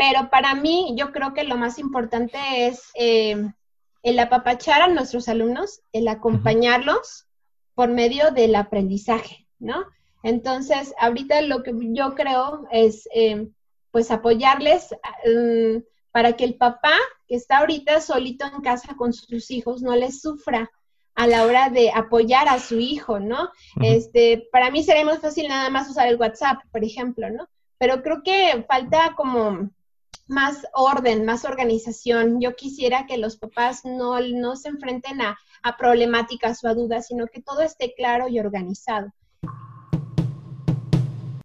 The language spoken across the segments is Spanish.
Pero para mí, yo creo que lo más importante es eh, el apapachar a nuestros alumnos, el acompañarlos por medio del aprendizaje, ¿no? Entonces, ahorita lo que yo creo es, eh, pues, apoyarles mm, para que el papá que está ahorita solito en casa con sus hijos no les sufra a la hora de apoyar a su hijo, ¿no? Este, para mí sería más fácil nada más usar el WhatsApp, por ejemplo, ¿no? Pero creo que falta como más orden, más organización. Yo quisiera que los papás no, no se enfrenten a, a problemáticas o a dudas, sino que todo esté claro y organizado.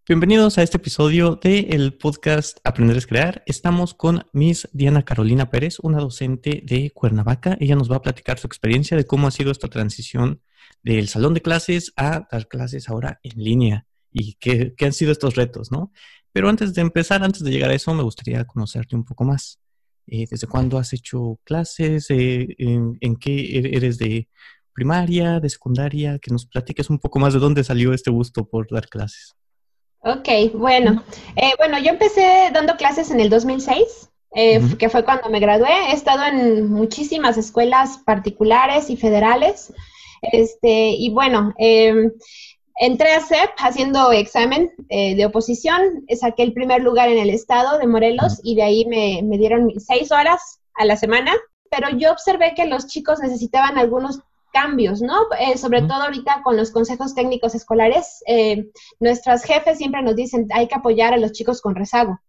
Bienvenidos a este episodio del podcast Aprender es Crear. Estamos con Miss Diana Carolina Pérez, una docente de Cuernavaca. Ella nos va a platicar su experiencia de cómo ha sido esta transición del salón de clases a dar clases ahora en línea y qué, qué han sido estos retos, ¿no? Pero antes de empezar, antes de llegar a eso, me gustaría conocerte un poco más. Eh, ¿Desde cuándo has hecho clases? Eh, en, qué e-, eres de primaria, de secundaria? Que nos platiques un poco más de dónde salió este gusto por dar clases. Ok, bueno. Eh, bueno, yo empecé dando clases en el 2006, que fue cuando me gradué. He estado en muchísimas escuelas particulares y federales. Este, y bueno, eh, Entré a CEP haciendo examen eh, de oposición, saqué el primer lugar en el estado de Morelos y de ahí me, dieron seis horas a la semana, pero yo observé que los chicos necesitaban algunos cambios, ¿no? Eh, sobre todo ahorita con los consejos técnicos escolares, eh, nuestras jefes siempre nos dicen hay que apoyar a los chicos con rezago.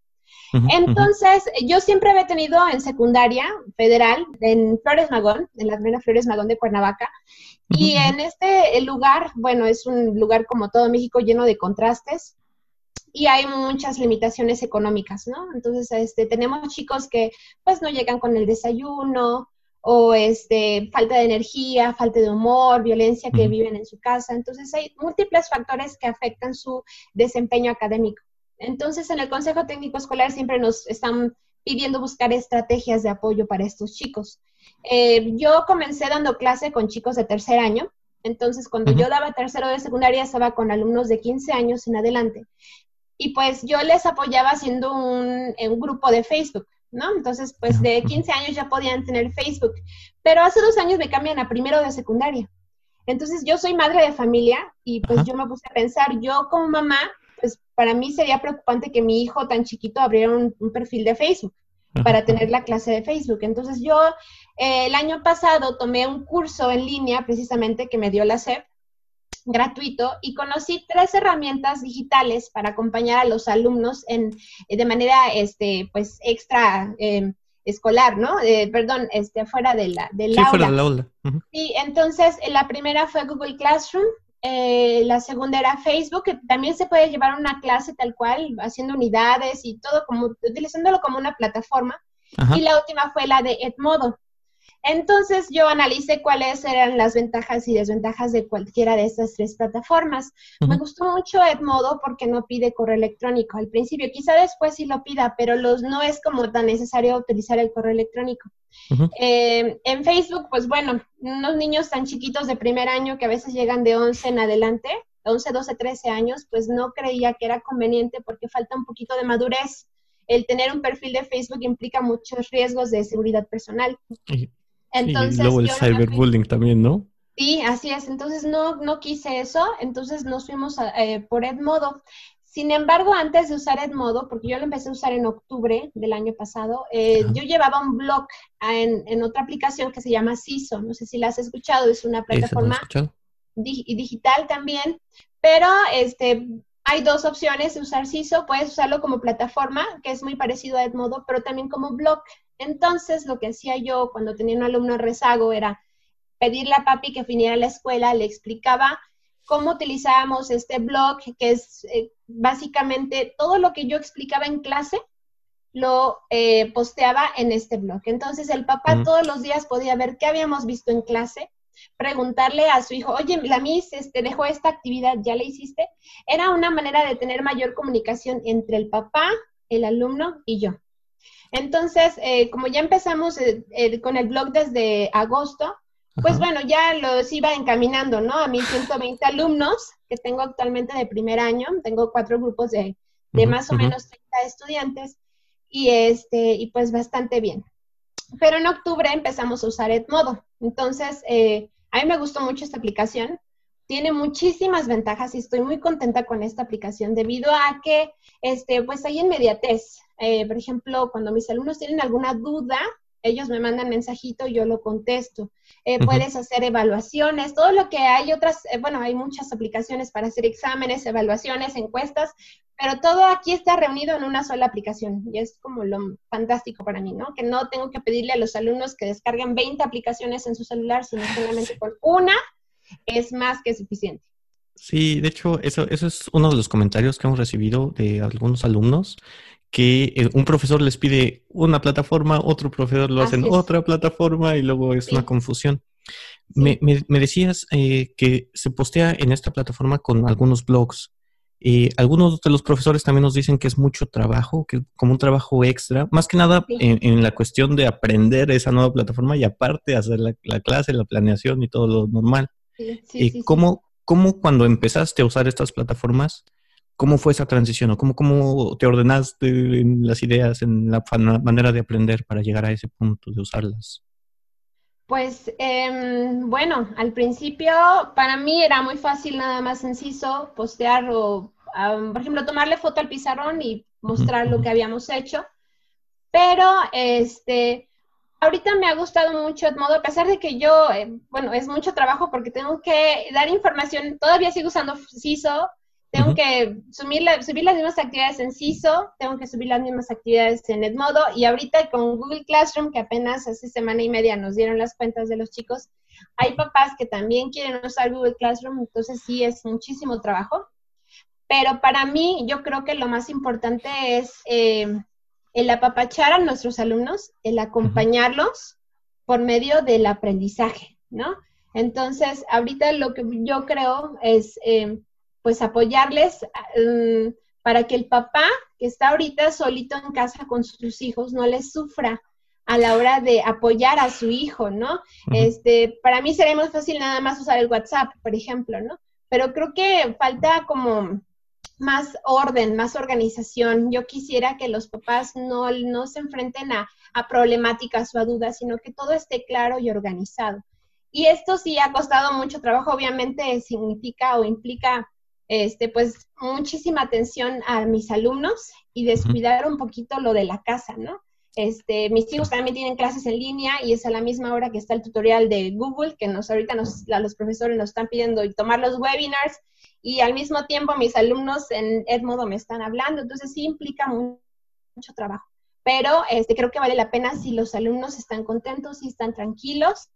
Entonces, yo siempre había tenido en secundaria federal, en Flores Magón, en la primera Flores Magón de Cuernavaca, y en este lugar, bueno, es un lugar como todo México lleno de contrastes y hay muchas limitaciones económicas, ¿no? Entonces, este, tenemos chicos que pues no llegan con el desayuno o este, falta de energía, falta de humor, violencia que viven en su casa. Entonces, hay múltiples factores que afectan su desempeño académico. Entonces, en el Consejo Técnico Escolar siempre nos están pidiendo buscar estrategias de apoyo para estos chicos. Eh, yo comencé dando clase con chicos de tercer año, entonces cuando yo daba tercero de secundaria estaba con alumnos de 15 años en adelante. Y pues yo les apoyaba haciendo un, un grupo de Facebook, ¿no? Entonces, pues de 15 años ya podían tener Facebook, pero hace dos años me cambian a primero de secundaria. Entonces, yo soy madre de familia y pues yo me puse a pensar, yo como mamá pues para mí sería preocupante que mi hijo tan chiquito abriera un, perfil de Facebook para tener la clase de Facebook. Entonces yo eh, el año pasado tomé un curso en línea precisamente que me dio la SEP gratuito y conocí tres herramientas digitales para acompañar a los alumnos en, de manera este, pues extra em, escolar, ¿no? Eh, perdón, este, fuera de la, del sí, Fuera del aula. Sí, entonces la primera fue Google Classroom, eh, la segunda era Facebook, que también se puede llevar una clase tal cual, haciendo unidades y todo, como utilizándolo como una plataforma. Y la última fue la de Edmodo. Entonces yo analicé cuáles eran las ventajas y desventajas de cualquiera de estas tres plataformas. Me gustó mucho Edmodo porque no pide correo electrónico al principio, quizá después sí lo pida, pero los, no es como tan necesario utilizar el correo electrónico. Eh, en Facebook, pues bueno, unos niños tan chiquitos de primer año que a veces llegan de 11 en adelante, 11, 12, 13 años, pues no creía que era conveniente porque falta un poquito de madurez. El tener un perfil de Facebook implica muchos riesgos de seguridad personal. Entonces, y luego el cyberbullying también, ¿no? Sí, así es. Entonces no, no quise eso, entonces nos fuimos eh, por Edmodo. Sin embargo, antes de usar Edmodo, porque yo lo empecé a usar en octubre del año pasado, eh, yo llevaba un blog en, otra aplicación que se llama CISO. No sé si la has escuchado, es una plataforma digital también, pero este, hay dos opciones de usar CISO. Puedes usarlo como plataforma, que es muy parecido a Edmodo, pero también como blog. Entonces, lo que hacía yo cuando tenía un alumno rezago era pedirle a papi que viniera a la escuela, le explicaba cómo utilizábamos este blog, que es eh, básicamente todo lo que yo explicaba en clase, lo eh, posteaba en este blog. Entonces el papá todos los días podía ver qué habíamos visto en clase, preguntarle a su hijo, oye, la Miss este, dejó esta actividad, ¿ya la hiciste? Era una manera de tener mayor comunicación entre el papá, el alumno y yo. Entonces, eh, como ya empezamos con el blog desde agosto, pues bueno, ya los iba encaminando, ¿no? A mis 120 alumnos que tengo actualmente de primer año, tengo cuatro grupos de, más o menos 30 estudiantes, y, este, y pues bastante bien. Pero en octubre empezamos a usar Edmodo. Entonces, eh, a mí me gustó mucho esta aplicación. Tiene muchísimas ventajas y estoy muy contenta con esta aplicación debido a que, este, pues hay inmediatez. Eh, por ejemplo, cuando mis alumnos tienen alguna duda, ellos me mandan mensajito y yo lo contesto. Eh, puedes hacer evaluaciones, todo lo que hay otras, eh, bueno, hay muchas aplicaciones para hacer exámenes, evaluaciones, encuestas, pero todo aquí está reunido en una sola aplicación y es como lo fantástico para mí, ¿no? Que no tengo que pedirle a los alumnos que descarguen 20 aplicaciones en su celular, sino solamente con una es más que suficiente. Sí, de hecho, eso, eso es uno de los comentarios que hemos recibido de algunos alumnos que eh, un profesor les pide una plataforma, otro profesor lo hace en otra plataforma y luego es una confusión. Me, decías eh, que se postea en esta plataforma con algunos blogs. Eh, algunos de los profesores también nos dicen que es mucho trabajo, que como un trabajo extra, más que nada en, la cuestión de aprender esa nueva plataforma y aparte hacer la, clase, la planeación y todo lo normal. ¿cómo, ¿Cómo cuando empezaste a usar estas plataformas ¿Cómo fue esa transición o cómo, cómo te ordenaste en las ideas, en la manera de aprender para llegar a ese punto de usarlas? Pues em, bueno, al principio para mí era muy fácil nada más sencillo postear o, por ejemplo, tomarle foto al pizarrón y mostrar lo que habíamos hecho. Pero este, ahorita me ha gustado mucho modo a pesar de que yo, eh, bueno, es mucho trabajo porque tengo que dar información, todavía sigo usando CISO, tengo que subir, subir las mismas actividades en CISO, tengo que subir las mismas actividades en Edmodo y ahorita con Google Classroom, que apenas hace semana y media nos dieron las cuentas de los chicos, hay papás que también quieren usar Google Classroom, entonces sí es muchísimo trabajo. Pero para mí yo creo que lo más importante es eh, el apapachar a nuestros alumnos, el acompañarlos por medio del aprendizaje, ¿no? Entonces, ahorita lo que yo creo es... Eh, pues apoyarles mm, para que el papá que está ahorita solito en casa con sus hijos no les sufra a la hora de apoyar a su hijo, ¿no? Este, para mí sería más fácil nada más usar el WhatsApp, por ejemplo, ¿no? Pero creo que falta como más orden, más organización. Yo quisiera que los papás no, no se enfrenten a, a problemáticas o a dudas, sino que todo esté claro y organizado. Y esto sí ha costado mucho trabajo, obviamente significa o implica este, pues muchísima atención a mis alumnos y descuidar un poquito lo de la casa, ¿no? Este, mis hijos también tienen clases en línea y es a la misma hora que está el tutorial de Google, que nos ahorita nos, los profesores nos están pidiendo y tomar los webinars y al mismo tiempo mis alumnos en Edmodo me están hablando, entonces sí implica mucho, trabajo. Pero este, creo que vale la pena si los alumnos están contentos y están tranquilos.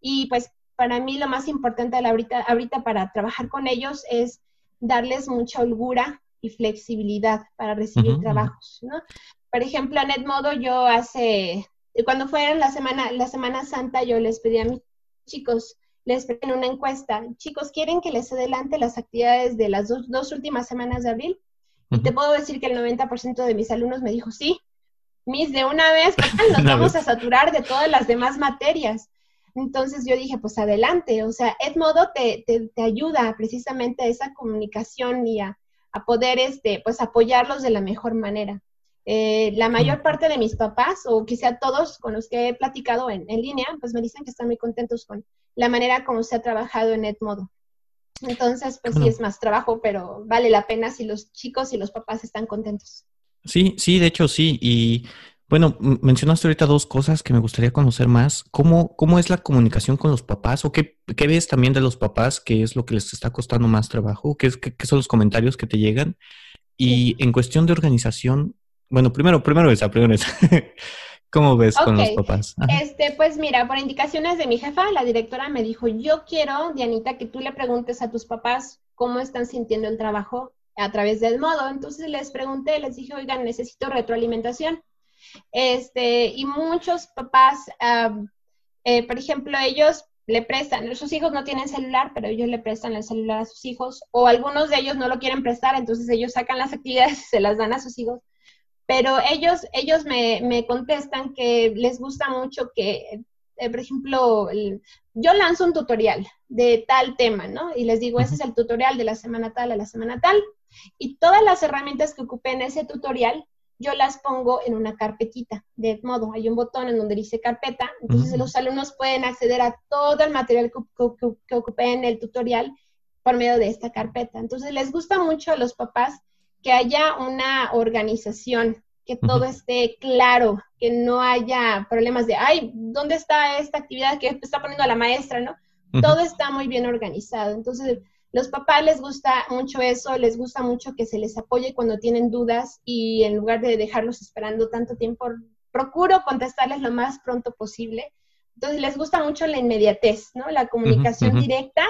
Y pues para mí lo más importante ahorita, ahorita para trabajar con ellos es darles mucha holgura y flexibilidad para recibir trabajos, ¿no? Por ejemplo, en Edmodo yo hace, cuando fue la semana, la Semana Santa, yo les pedí a mis chicos, les pedí en una encuesta, chicos, ¿quieren que les adelante las actividades de las dos, últimas semanas de abril? Y te puedo decir que el 90% de mis alumnos me dijo, sí, mis de una vez, nos vamos a saturar de todas las demás materias. Entonces yo dije, pues adelante, o sea, Edmodo te, te, te ayuda precisamente a esa comunicación y a, poder, este, pues apoyarlos de la mejor manera. Eh, la mayor parte de mis papás, o quizá todos con los que he platicado en, en, línea, pues me dicen que están muy contentos con la manera como se ha trabajado en Edmodo. Entonces, pues sí es más trabajo, pero vale la pena si los chicos y los papás están contentos. Sí, sí, de hecho sí. Y bueno, mencionaste ahorita dos cosas que me gustaría conocer más. ¿Cómo, cómo es la comunicación con los papás? ¿O qué, qué ves también de los papás? ¿Qué es lo que les está costando más trabajo? ¿Qué, es, qué, son los comentarios que te llegan? Y en cuestión de organización, bueno, primero, primero esa, primero esa. ¿Cómo ves con los papás? Este, pues mira, por indicaciones de mi jefa, la directora me dijo, yo quiero, Dianita, que tú le preguntes a tus papás cómo están sintiendo el trabajo a través del modo. Entonces les pregunté, les dije, oigan, necesito retroalimentación. Este, y muchos papás, eh, por ejemplo, ellos le prestan, sus hijos no tienen celular, pero ellos le prestan el celular a sus hijos, o algunos de ellos no lo quieren prestar, entonces ellos sacan las actividades y se las dan a sus hijos. Pero ellos, ellos me, me contestan que les gusta mucho que, eh, por ejemplo, yo lanzo un tutorial de tal tema, ¿no? Y les digo, ese es el tutorial de la semana tal a la semana tal, y todas las herramientas que ocupé en ese tutorial yo las pongo en una carpetita de modo, hay un botón en donde dice carpeta, entonces los alumnos pueden acceder a todo el material que, que, ocupé en el tutorial por medio de esta carpeta. Entonces les gusta mucho a los papás que haya una organización, que todo esté claro, que no haya problemas de, ay, ¿dónde está esta actividad que está poniendo la maestra, no? Todo está muy bien organizado. Entonces, los papás les gusta mucho eso, les gusta mucho que se les apoye cuando tienen dudas y en lugar de dejarlos esperando tanto tiempo, procuro contestarles lo más pronto posible. Entonces les gusta mucho la inmediatez, ¿no? La comunicación directa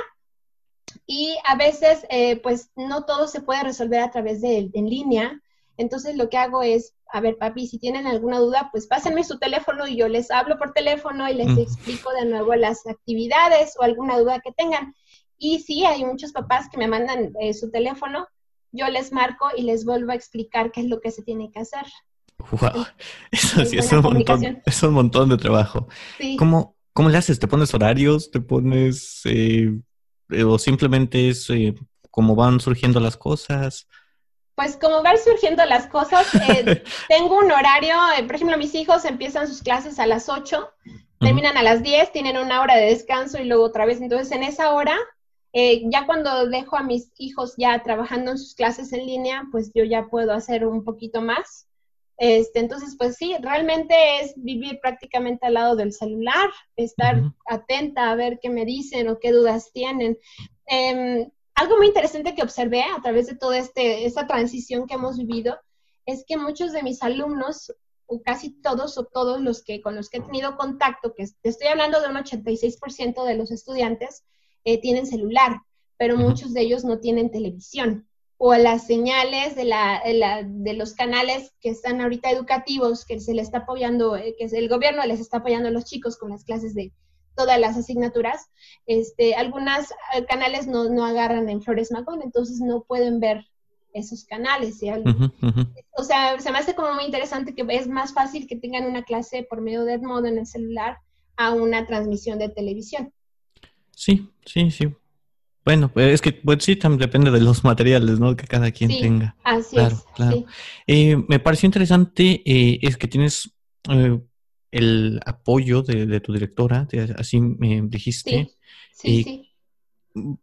y a veces eh, pues no todo se puede resolver a través de en línea. Entonces lo que hago es, a ver papi, si tienen alguna duda, pues pásenme su teléfono y yo les hablo por teléfono y les explico de nuevo las actividades o alguna duda que tengan. Y sí, hay muchos papás que me mandan eh, su teléfono, yo les marco y les vuelvo a explicar qué es lo que se tiene que hacer. Wow, eso sí es un, montón, es un montón de trabajo. ¿Cómo, ¿Cómo le haces? ¿Te pones horarios? ¿Te pones... Eh, eh, o simplemente es como van surgiendo las cosas? Pues como van surgiendo las cosas, tengo un horario, por ejemplo, mis hijos empiezan sus clases a las 8, terminan a las 10, tienen una hora de descanso y luego otra vez. Entonces, en esa hora eh, ya cuando dejo a mis hijos ya trabajando en sus clases en línea, pues yo ya puedo hacer un poquito más. Este, entonces, pues sí, realmente es vivir prácticamente al lado del celular, estar atenta a ver qué me dicen o qué dudas tienen. Em, algo muy interesante que observé a través de toda este, esta transición que hemos vivido es que muchos de mis alumnos, o casi todos o todos los que con los que he tenido contacto, que estoy hablando de un 86% de los estudiantes, eh, tienen celular, pero muchos de ellos no tienen televisión. O las señales de, la, de, los canales que están ahorita educativos, que se les está apoyando, eh, que el gobierno les está apoyando a los chicos con las clases de todas las asignaturas, este, algunas eh, canales no, no agarran en Flores Magón, entonces no pueden ver esos canales. O sea, se me hace como muy interesante que es más fácil que tengan una clase por medio de Edmodo en el celular a una transmisión de televisión. Sí, sí, sí. Bueno, pues es que pues sí, también depende de los materiales, ¿no? Que cada quien tenga. Así es. Claro. Eh, me pareció interesante eh, es que tienes eh, el apoyo de, tu directora, así me dijiste. Sí, sí, sí.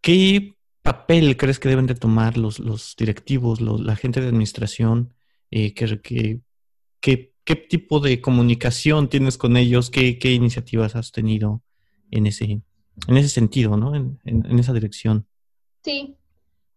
¿Qué papel crees que deben de tomar los, los directivos, la gente de administración? que, que, ¿Qué tipo de comunicación tienes con ellos? ¿Qué, qué iniciativas has tenido en ese en ese sentido, ¿no? En, esa dirección. Sí.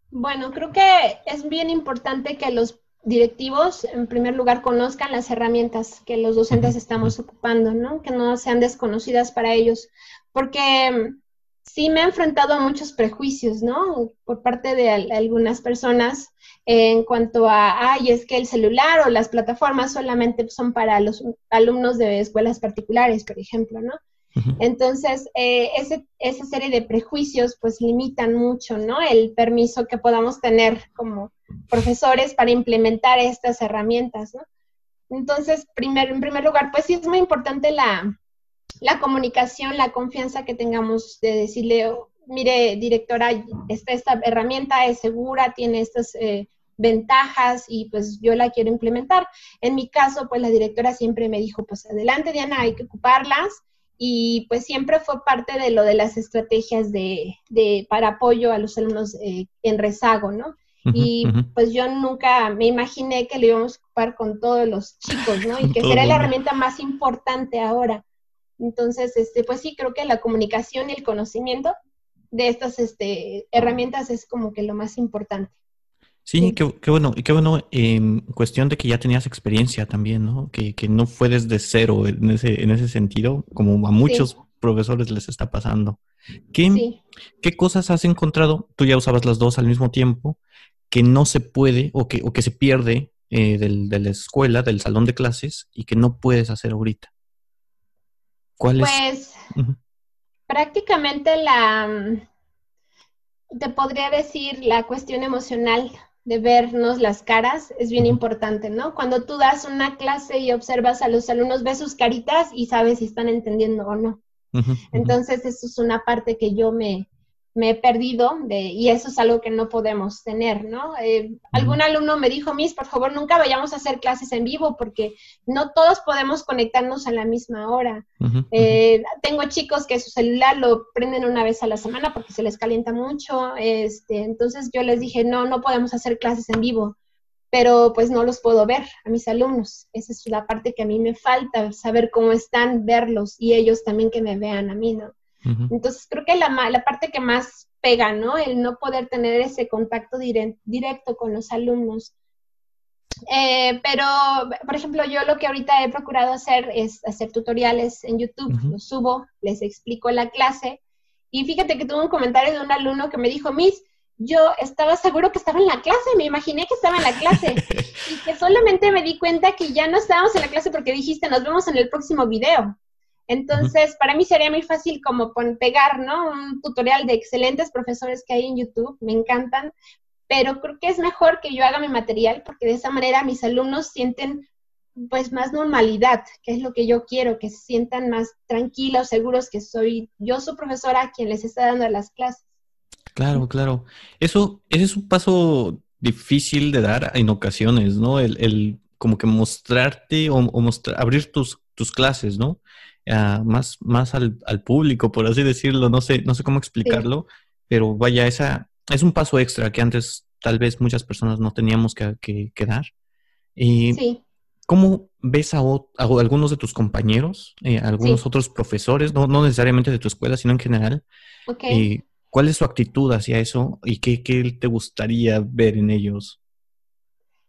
Bueno, creo que es bien importante que los directivos, en primer lugar, conozcan las herramientas que los docentes estamos ocupando, ¿no? Que no sean desconocidas para ellos, porque mm, sí me he enfrentado a muchos prejuicios, ¿no? Por parte de algunas personas en cuanto a, ay, es que el celular o las plataformas solamente son para los alumnos de escuelas particulares, por ejemplo, ¿no? Entonces, eh, esa serie de prejuicios pues limitan mucho, ¿no? El permiso que podamos tener como profesores para implementar estas herramientas, ¿no? Entonces, primer, en primer lugar, pues sí es muy importante la, comunicación, la confianza que tengamos de decirle, oh, mire, directora, esta, esta herramienta es segura, tiene estas eh, ventajas y pues yo la quiero implementar. En mi caso, pues la directora siempre me dijo, pues adelante Diana, hay que ocuparlas y pues siempre fue parte de lo de las estrategias de, de para apoyo a los alumnos eh, en rezago, ¿no? y pues yo nunca me imaginé que lo íbamos a ocupar con todos los chicos, ¿no? Y que será la herramienta más importante ahora. Entonces, este, pues sí, creo que la comunicación y el conocimiento de estas este, herramientas es como que lo más importante. Sí, Qué, bueno, y qué bueno en cuestión de que ya tenías experiencia también, ¿no? Que, que no fue desde cero en ese, en ese sentido, como a muchos profesores les está pasando. ¿Qué, ¿Qué cosas has encontrado? Tú ya usabas las dos al mismo tiempo, que no se puede o que, o que se pierde eh, del, de la escuela, del salón de clases, y que no puedes hacer ahorita. ¿Cuál es? Pues prácticamente la, mm, te podría decir la cuestión emocional de vernos las caras es bien importante, ¿no? Cuando tú das una clase y observas a los alumnos, ves sus caritas y sabes si están entendiendo o no. Entonces, eso es una parte que yo me, me he perdido de, y eso es algo que no podemos tener, ¿no? Eh, algún alumno me dijo, Miss, por favor, nunca vayamos a hacer clases en vivo porque no todos podemos conectarnos a la misma hora. Eh, tengo chicos que su celular lo prenden una vez a la semana porque se les calienta mucho, este, entonces yo les dije, no, no podemos hacer clases en vivo, pero pues no los puedo ver a mis alumnos. Esa es la parte que a mí me falta, saber cómo están, verlos y ellos también que me vean a mí, ¿no? Entonces, creo que la, la parte que más pega, ¿no? El no poder tener ese contacto directo con los alumnos. Eh, pero, por ejemplo, yo lo que ahorita he procurado hacer es hacer tutoriales en YouTube, los subo, les explico la clase. Y fíjate que tuve un comentario de un alumno que me dijo, Miss, yo estaba seguro que estaba en la clase, me imaginé que estaba en la clase. y que solamente me di cuenta que ya no estábamos en la clase porque dijiste, nos vemos en el próximo video. Entonces, para mí sería muy fácil como pegar, ¿no? Un tutorial de excelentes profesores que hay en YouTube, me encantan, pero creo que es mejor que yo haga mi material porque de esa manera mis alumnos sienten pues más normalidad, que es lo que yo quiero, que se sientan más tranquilos, seguros que soy yo su profesora quien les está dando las clases. Claro, claro. Eso, ese es un paso difícil de dar en ocasiones, ¿no? El, como que mostrarte o, mostrar, abrir tus, tus clases, ¿no? Más, más al, público, por así decirlo, no sé, no sé cómo explicarlo, pero vaya, esa es un paso extra que antes tal vez muchas personas no teníamos que, que, dar. Y ¿Cómo ves a, algunos de tus compañeros, eh, algunos otros profesores, no, no, necesariamente de tu escuela, sino en general? Okay. ¿Cuál es su actitud hacia eso y qué, qué te gustaría ver en ellos?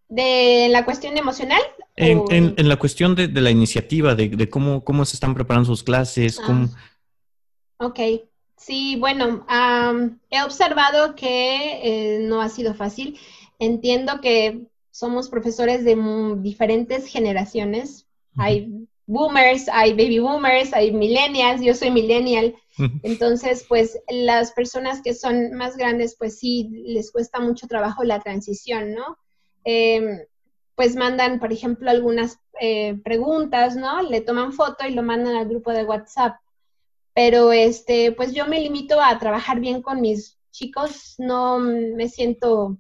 ¿De la cuestión emocional? En, la cuestión de, la iniciativa, de, cómo, cómo se están preparando sus clases. Ah. Ok, sí, bueno, he observado que eh, no ha sido fácil. Entiendo que somos profesores de diferentes generaciones. Hay boomers, hay baby boomers, hay millennials, yo soy millennial. Entonces, pues las personas que son más grandes, pues sí, les cuesta mucho trabajo la transición, ¿no? Em, pues mandan, por ejemplo, algunas eh, preguntas, ¿no? Le toman foto y lo mandan al grupo de WhatsApp. Pero, este, pues yo me limito a trabajar bien con mis chicos, no me siento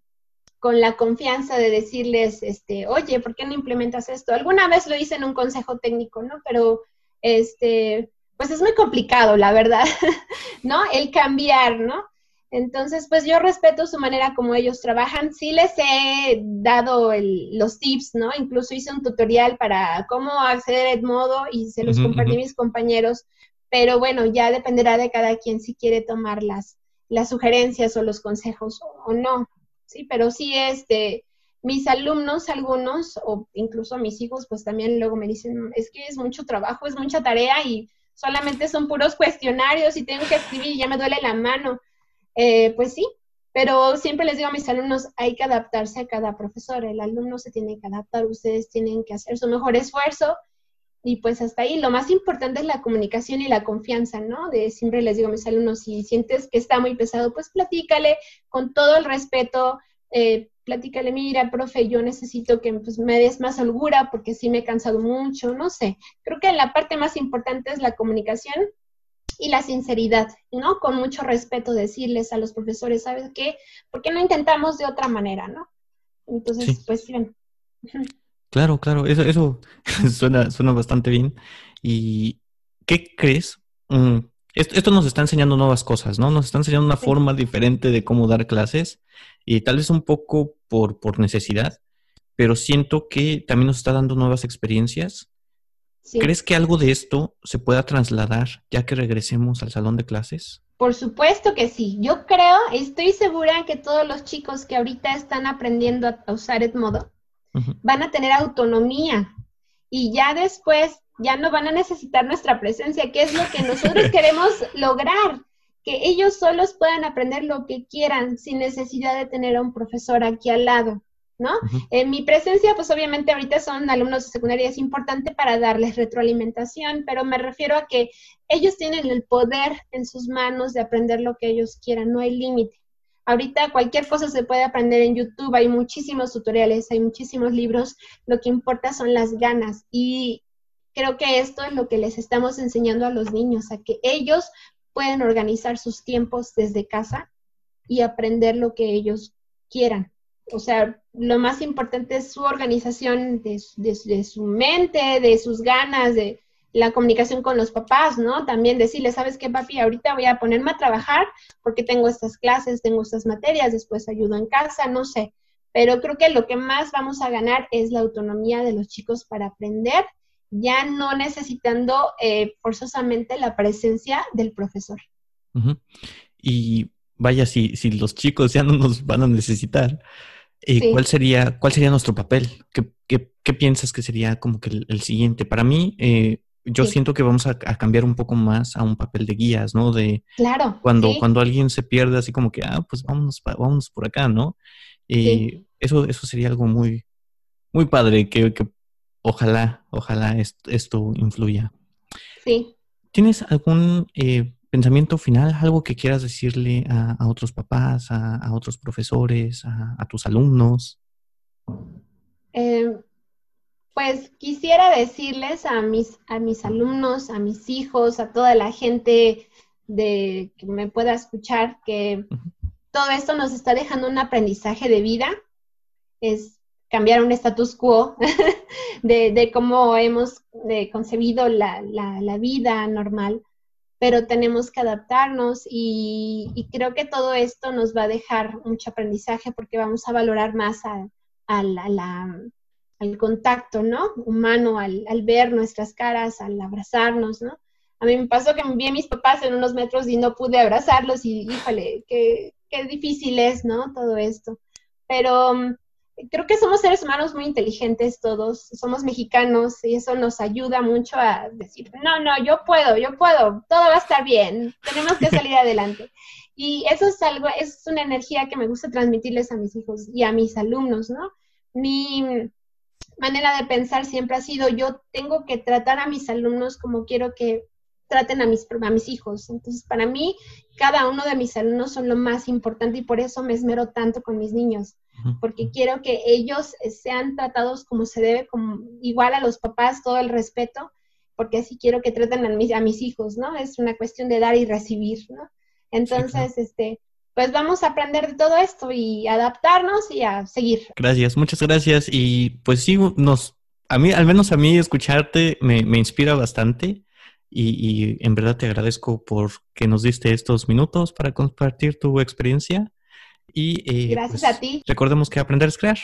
con la confianza de decirles, este, oye, ¿por qué no implementas esto? Alguna vez lo hice en un consejo técnico, ¿no? Pero, este, pues es muy complicado, la verdad, ¿no? El cambiar, ¿no? Entonces, pues yo respeto su manera como ellos trabajan. Sí les he dado los tips, ¿no? Incluso hice un tutorial para cómo acceder a Edmodo y se los compartí a mis compañeros. Pero bueno, ya dependerá de cada quien si quiere tomar las, las sugerencias o los consejos o, no. Sí, pero sí, este, mis alumnos, algunos, o incluso mis hijos, pues también luego me dicen, es que es mucho trabajo, es mucha tarea y solamente son puros cuestionarios y tengo que escribir y ya me duele la mano. Eh, pues sí, pero siempre les digo a mis alumnos, hay que adaptarse a cada profesor, el alumno se tiene que adaptar, ustedes tienen que hacer su mejor esfuerzo y pues hasta ahí, lo más importante es la comunicación y la confianza, ¿no? De siempre les digo a mis alumnos, si sientes que está muy pesado, pues platícale con todo el respeto, eh, platícale, mira, profe, yo necesito que pues, me des más holgura porque sí me he cansado mucho, no sé. Creo que la parte más importante es la comunicación y la sinceridad, ¿no? Con mucho respeto decirles a los profesores, ¿sabes qué? ¿Por qué no intentamos de otra manera, no? Entonces, pues bien. Claro, claro, eso, eso suena, suena bastante bien. ¿Y qué crees? Mm, esto, nos está enseñando nuevas cosas, ¿no? Nos está enseñando una forma diferente de cómo dar clases y tal vez un poco por, por necesidad, pero siento que también nos está dando nuevas experiencias ¿Crees que algo de esto se pueda trasladar ya que regresemos al salón de clases? Por supuesto que sí. Yo creo, estoy segura que todos los chicos que ahorita están aprendiendo a usar Edmodo van a tener autonomía y ya después ya no van a necesitar nuestra presencia, que es lo que nosotros queremos lograr, que ellos solos puedan aprender lo que quieran sin necesidad de tener a un profesor aquí al lado. ¿No? En mi presencia, pues obviamente ahorita son alumnos de secundaria, es importante para darles retroalimentación, pero me refiero a que ellos tienen el poder en sus manos de aprender lo que ellos quieran, no hay límite. Ahorita cualquier cosa se puede aprender en YouTube, hay muchísimos tutoriales, hay muchísimos libros, lo que importa son las ganas y creo que esto es lo que les estamos enseñando a los niños, a que ellos pueden organizar sus tiempos desde casa y aprender lo que ellos quieran. O sea, lo más importante es su organización de, de su mente, de sus ganas, de, la comunicación con los papás, ¿no? También decirles, ¿sabes qué, papi? Ahorita voy a ponerme a trabajar porque tengo estas clases, tengo estas materias, después ayudo en casa, no sé. Pero creo que lo que más vamos a ganar es la autonomía de los chicos para aprender, ya no necesitando eh, forzosamente la presencia del profesor. Y vaya, si, si los chicos ya no nos van a necesitar, eh, ¿cuál, sería, ¿cuál sería nuestro papel? ¿Qué, qué, piensas que sería como que el, siguiente? Para mí, eh, yo siento que vamos a, cambiar un poco más a un papel de guías, ¿no? De claro, cuando, cuando alguien se pierde así como que, ah, pues vámonos, vámonos por acá, ¿no? Y eso, eso sería algo muy, muy padre, que, ojalá, ojalá esto, influya. Sí. ¿Tienes algún eh, pensamiento final, algo que quieras decirle a, otros papás, a, otros profesores, a, tus alumnos? Eh, pues quisiera decirles a mis, a mis alumnos, a mis hijos, a toda la gente de, que me pueda escuchar, que todo esto nos está dejando un aprendizaje de vida, es cambiar un status quo de, cómo hemos concebido la, vida normal, pero tenemos que adaptarnos y, creo que todo esto nos va a dejar mucho aprendizaje porque vamos a valorar más al contacto, ¿no? Humano, al, ver nuestras caras, al abrazarnos, ¿no? A mí me pasó que vi a mis papás en unos metros y no pude abrazarlos y, híjole, qué, qué difícil es, ¿no? Todo esto. Pero creo que somos seres humanos muy inteligentes todos, somos mexicanos y eso nos ayuda mucho a decir, no, no, yo puedo, yo puedo, todo va a estar bien, tenemos que salir adelante. Y eso es algo, es una energía que me gusta transmitirles a mis hijos y a mis alumnos, ¿no? Mi, manera de pensar siempre ha sido yo tengo que tratar a mis alumnos como quiero que traten a mis, a mis hijos. Entonces, para mí, cada uno de mis alumnos son lo más importante y por eso me esmero tanto con mis niños, porque quiero que ellos sean tratados como se debe, como, igual a los papás, todo el respeto, porque así quiero que traten a mis, a mis hijos, ¿no? Es una cuestión de dar y recibir, ¿no? Entonces, este, pues vamos a aprender de todo esto y adaptarnos y a seguir. Gracias, muchas gracias. Y pues sí, nos, a mí, al menos a mí, escucharte me, inspira bastante. Y, en verdad te agradezco por que nos diste estos minutos para compartir tu experiencia. Y eh, gracias pues, a ti. Recordemos que aprender es crear.